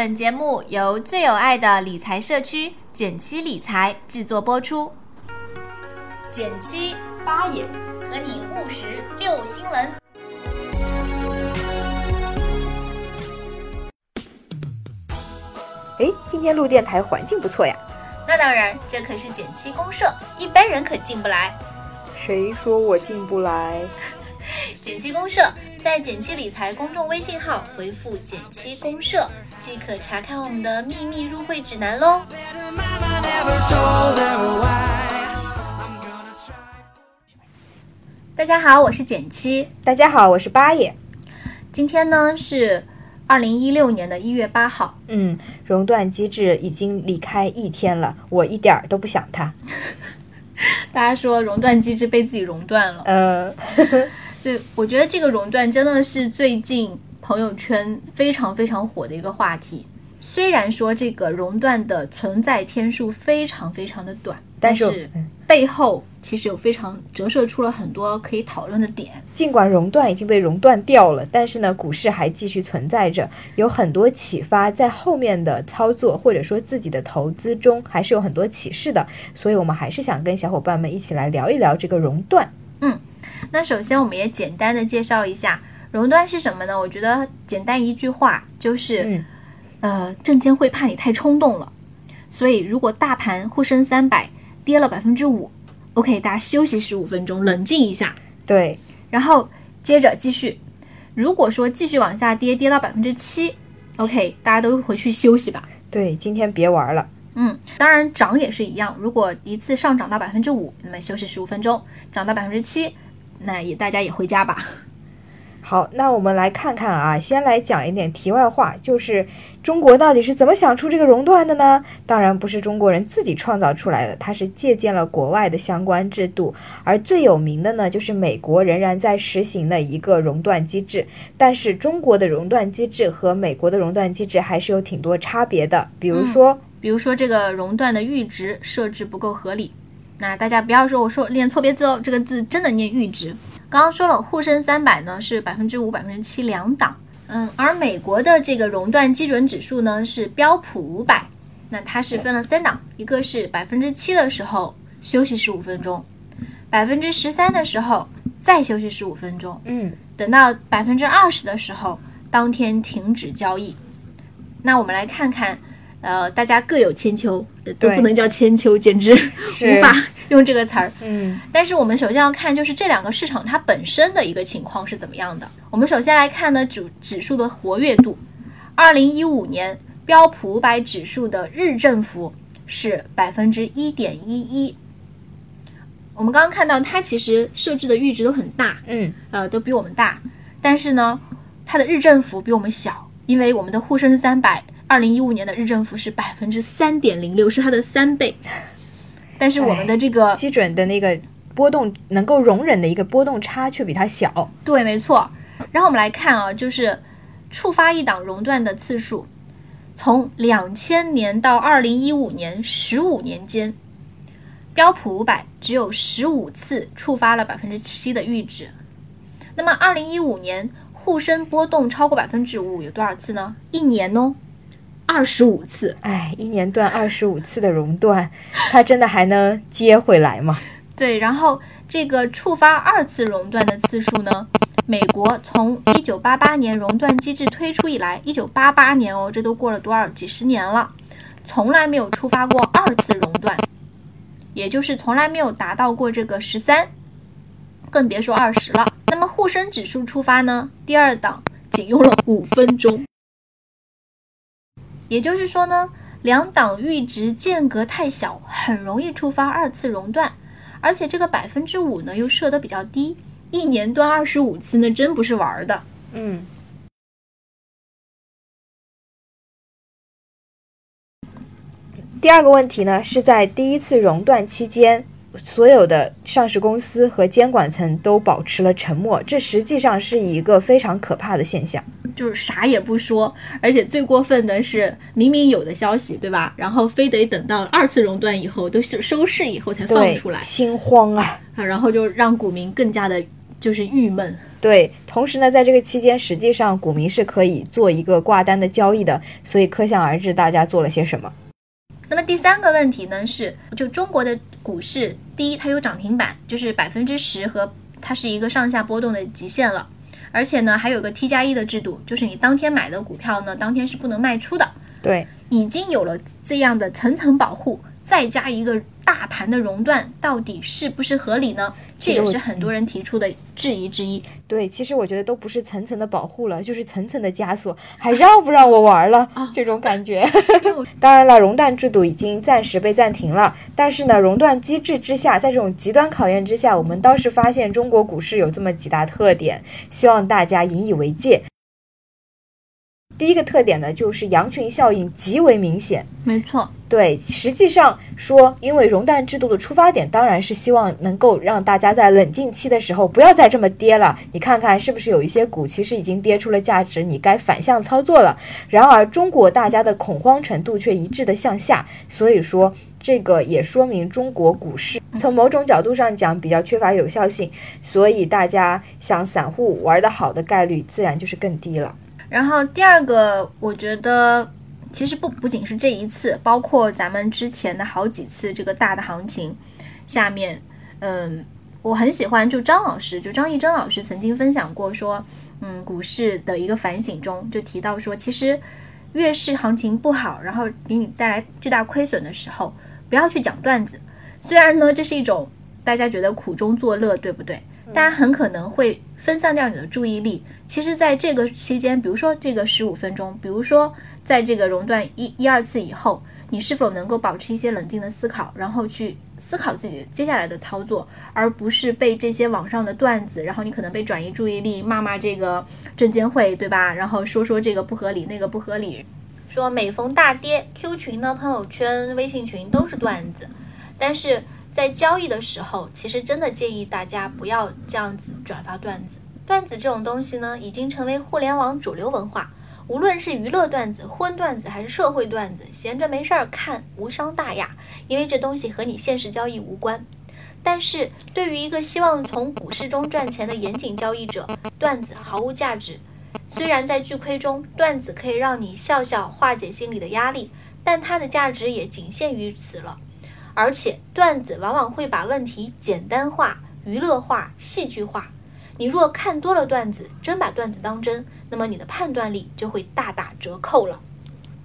本节目由最有爱的理财社区简七理财制作播出。减七八爷和你务实六新闻。哎，今天录电台环境不错呀。那当然，这可是减七公社，一般人可进不来。谁说我进不来？减七公社在减七理财公众微信号回复“减七公社”即可查看我们的秘密入会指南喽。大家好，我是减七。大家好，我是八爷。今天呢是二零一六年的一月八号。嗯，熔断机制已经离开一天了，我一点儿都不想它。大家说熔断机制被自己熔断了。呃，对，我觉得这个熔断真的是最近朋友圈非常非常火的一个话题。虽然说这个熔断的存在天数非常非常的短，但但是是背后其实有非常折射出了很多可以讨论的点。尽管熔断已经被熔断掉了，但是呢，股市还继续存在着，有很多启发，在后面的操作或者说自己的投资中，还是有很多启示的。所以我们还是想跟小伙伴们一起来聊一聊这个熔断。那首先我们也简单的介绍一下熔断是什么呢？我觉得简单一句话就是，嗯呃，证监会怕你太冲动了，所以如果大盘沪深三百跌了百分之五，OK，大家休息十五分钟，冷静一下，对，然后接着继续。如果说继续往下跌，跌到百分之七，OK，大家都回去休息吧。对，今天别玩了。嗯，当然涨也是一样，如果一次上涨到百分之五，那么休息十五分钟；涨到百分之七，那也大家也回家吧。好，那我们来看看啊，先来讲一点题外话，就是中国到底是怎么想出这个熔断的呢？当然不是中国人自己创造出来的，它是借鉴了国外的相关制度，而最有名的呢，就是美国仍然在实行的一个熔断机制。但是中国的熔断机制和美国的熔断机制还是有挺多差别的，比如说，比如说这个熔断的阈值设置不够合理，那大家不要说我说念错别字哦，这个字真的念阈值。刚刚说了，沪深三百呢是百分之五、百分之七两档，嗯，而美国的这个熔断基准指数呢是标普五百，那它是分了三档，一个是百分之七的时候休息十五分钟，百分之十三的时候再休息十五分钟，嗯，等到百分之二十的时候，当天停止交易。那我们来看看，呃，大家各有千秋，呃都不能叫千秋，简直是无法用这个词儿。嗯，但是我们首先要看，就是这两个市场它本身的一个情况是怎么样的。我们首先来看呢，指指数的活跃度。二零一五年标普五百指数的日振幅是百分之一点一一。我们刚刚看到，它其实设置的阈值都很大，嗯，呃，都比我们大，但是呢，它的日振幅比我们小，因为我们的沪深三百二零一五年的日振幅是百分之三点零六，是它的三倍。但是我们的这个基准的那个波动能够容忍的一个波动差却比它小。对，没错。然后我们来看啊，就是触发一档熔断的次数，从两千年到二零一五年十五年间，标普五百只有十五次触发了百分之七的阈值。那么二零一五年沪深波动超过百分之五有多少次呢？一年哦，二十五次。哎，一年断二十五次的熔断，它真的还能接回来吗？对，然后这个触发二次熔断的次数呢？美国从一九八八年熔断机制推出以来，一九八八年哦，这都过了多少几十年了，从来没有触发过二次熔断，也就是从来没有达到过这个十三，更别说二十了。那么沪深指数触发呢？第二档仅用了五分钟，也就是说呢，两档阈值间隔太小，很容易触发二次熔断。而且这个百分之五呢又设得比较低，一年断二十五次，那真不是玩的。嗯，第二个问题呢，是在第一次熔断期间，所有的上市公司和监管层都保持了沉默，这实际上是一个非常可怕的现象。就是啥也不说，而且最过分的是，明明有的消息，对吧？然后非得等到二次熔断以后，都收收市以后才放出来，心慌啊！啊，然后就让股民更加的就是郁闷。对，同时呢，在这个期间，实际上股民是可以做一个挂单的交易的，所以可想而知大家做了些什么。那么第三个问题呢是，就中国的股市，第一它有涨停板，就是百分之十和它是一个上下波动的极限了，而且呢还有个 T 加一的制度，就是你当天买的股票呢，当天是不能卖出的。对，已经有了这样的层层保护。再加一个大盘的熔断，到底是不是合理呢？这也是很多人提出的质疑之一。对，其实我觉得都不是层层的保护了，就是层层的枷锁，还让不让我玩了？这种感觉。当然了，熔断制度已经暂时被暂停了，但是呢，熔断机制之下，在这种极端考验之下，我们倒是发现中国股市有这么几大特点，希望大家引以为戒。第一个特点呢，就是羊群效应极为明显。没错。对，实际上说，因为熔断制度的出发点当然是希望能够让大家在冷静期的时候不要再这么跌了。你看看是不是有一些股其实已经跌出了价值，你该反向操作了。然而中国大家的恐慌程度却一致的向下，所以说这个也说明中国股市从某种角度上讲比较缺乏有效性，所以大家想散户玩得好的概率自然就是更低了。然后第二个，我觉得。其实不不仅是这一次，包括咱们之前的好几次这个大的行情，下面，嗯，我很喜欢就张老师，就张义珍老师曾经分享过说，嗯，股市的一个反省中就提到说，其实越是行情不好，然后给你带来巨大亏损的时候，不要去讲段子，虽然呢这是一种大家觉得苦中作乐，对不对？大家很可能会。分散掉你的注意力。其实，在这个期间，比如说这个十五分钟，比如说在这个熔断一一二次以后，你是否能够保持一些冷静的思考，然后去思考自己接下来的操作，而不是被这些网上的段子，然后你可能被转移注意力，骂骂这个证监会，对吧？然后说说这个不合理，那个不合理，说每逢大跌，Q 群呢、朋友圈、微信群都是段子，但是。在交易的时候，其实真的建议大家不要这样子转发段子。段子这种东西呢，已经成为互联网主流文化。无论是娱乐段子、荤段子还是社会段子，闲着没事儿看无伤大雅，因为这东西和你现实交易无关。但是对于一个希望从股市中赚钱的严谨交易者，段子毫无价值。虽然在巨亏中，段子可以让你笑笑化解心里的压力，但它的价值也仅限于此了。而且段子往往会把问题简单化、娱乐化、戏剧化。你若看多了段子，真把段子当真，那么你的判断力就会大打折扣了。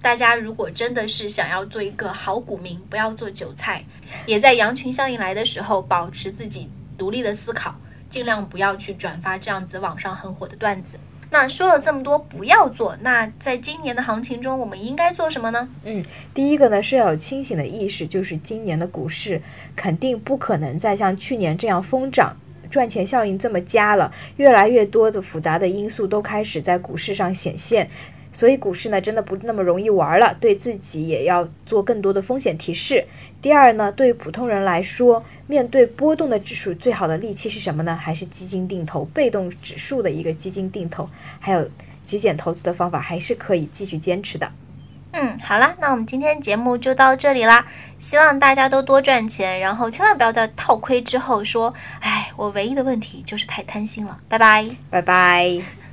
大家如果真的是想要做一个好股民，不要做韭菜，也在羊群效应来的时候保持自己独立的思考，尽量不要去转发这样子网上很火的段子。那说了这么多，不要做。那在今年的行情中，我们应该做什么呢？嗯，第一个呢是要有清醒的意识，就是今年的股市肯定不可能再像去年这样疯涨，赚钱效应这么佳了。越来越多的复杂的因素都开始在股市上显现。所以股市呢，真的不那么容易玩了，对自己也要做更多的风险提示。第二呢，对于普通人来说，面对波动的指数，最好的利器是什么呢？还是基金定投，被动指数的一个基金定投，还有极简投资的方法，还是可以继续坚持的。嗯，好啦，那我们今天节目就到这里啦，希望大家都多赚钱，然后千万不要在套亏之后说，哎，我唯一的问题就是太贪心了。拜拜，拜拜。